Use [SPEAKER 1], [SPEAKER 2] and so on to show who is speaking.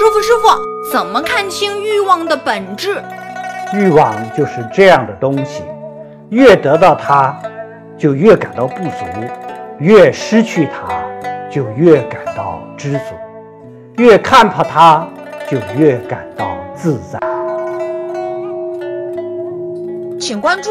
[SPEAKER 1] 师傅师傅怎么看清欲望的本质？
[SPEAKER 2] 欲望就是这样的东西越得到它就越感到不足越失去它就越感到知足越看破它就越感到自在。
[SPEAKER 1] 请关注